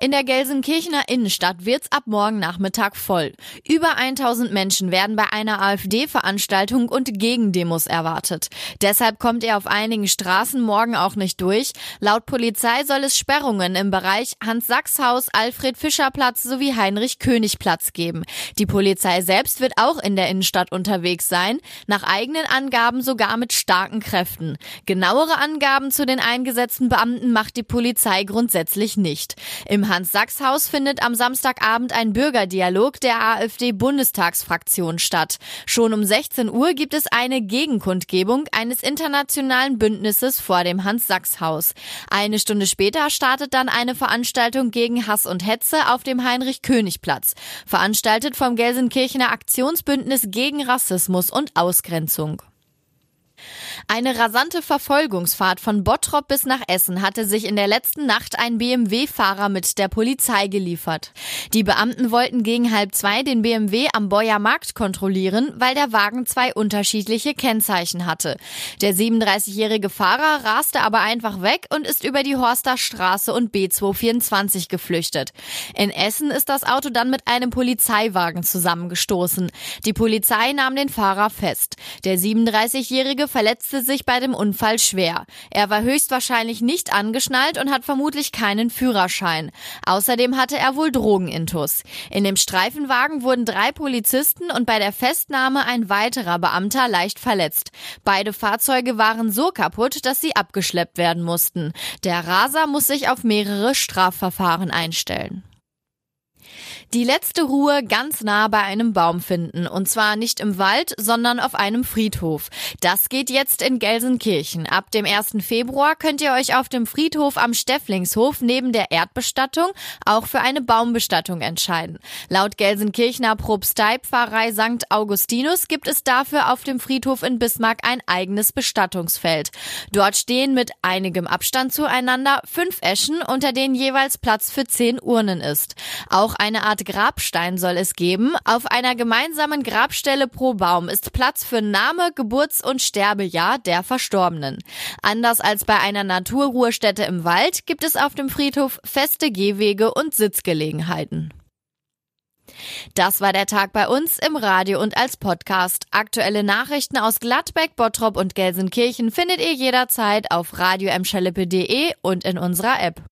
In der Gelsenkirchener Innenstadt wird's ab morgen Nachmittag voll. Über 1000 Menschen werden bei einer AfD-Veranstaltung und Gegendemos erwartet. Deshalb kommt er auf einigen Straßen morgen auch nicht durch. Laut Polizei soll es Sperrungen im Bereich Hans-Sachs-Haus, Alfred-Fischer-Platz sowie Heinrich-König-Platz geben. Die Polizei selbst wird auch in der Innenstadt unterwegs sein, nach eigenen Angaben sogar mit starken Kräften. Genauere Angaben zu den eingesetzten Beamten macht die Polizei grundsätzlich nicht. Im Hans-Sachs-Haus findet am Samstagabend ein Bürgerdialog der AfD-Bundestagsfraktion statt. Schon um 16 Uhr gibt es eine Gegenkundgebung eines internationalen Bündnisses vor dem Hans-Sachs-Haus. Eine Stunde später startet dann eine Veranstaltung gegen Hass und Hetze auf dem Heinrich-König-Platz, veranstaltet vom Gelsenkirchener Aktionsbündnis gegen Rassismus und Ausgrenzung. Eine rasante Verfolgungsfahrt von Bottrop bis nach Essen hatte sich in der letzten Nacht ein BMW-Fahrer mit der Polizei geliefert. Die Beamten wollten gegen halb zwei den BMW am Beuer Markt kontrollieren, weil der Wagen zwei unterschiedliche Kennzeichen hatte. Der 37-jährige Fahrer raste aber einfach weg und ist über die Horster Straße und B224 geflüchtet. In Essen ist das Auto dann mit einem Polizeiwagen zusammengestoßen. Die Polizei nahm den Fahrer fest. Der 37-jährige verletzte verletzte sich bei dem Unfall schwer. Er war höchstwahrscheinlich nicht angeschnallt und hat vermutlich keinen Führerschein. Außerdem hatte er wohl Drogenintus. In dem Streifenwagen wurden drei Polizisten und bei der Festnahme ein weiterer Beamter leicht verletzt. Beide Fahrzeuge waren so kaputt, dass sie abgeschleppt werden mussten. Der Raser muss sich auf mehrere Strafverfahren einstellen. Die letzte Ruhe ganz nah bei einem Baum finden. Und zwar nicht im Wald, sondern auf einem Friedhof. Das geht jetzt in Gelsenkirchen. Ab dem 1. Februar könnt ihr euch auf dem Friedhof am Stefflingshof neben der Erdbestattung auch für eine Baumbestattung entscheiden. Laut Gelsenkirchener Propsteipfarrei St. Augustinus gibt es dafür auf dem Friedhof in Bismarck ein eigenes Bestattungsfeld. Dort stehen mit einigem Abstand zueinander fünf Eschen, unter denen jeweils Platz für zehn Urnen ist. Auch eine Art Grabstein soll es geben. Auf einer gemeinsamen Grabstelle pro Baum ist Platz für Name, Geburts- und Sterbejahr der Verstorbenen. Anders als bei einer Naturruhestätte im Wald gibt es auf dem Friedhof feste Gehwege und Sitzgelegenheiten. Das war der Tag bei uns im Radio und als Podcast. Aktuelle Nachrichten aus Gladbeck, Bottrop und Gelsenkirchen findet ihr jederzeit auf radio und in unserer App.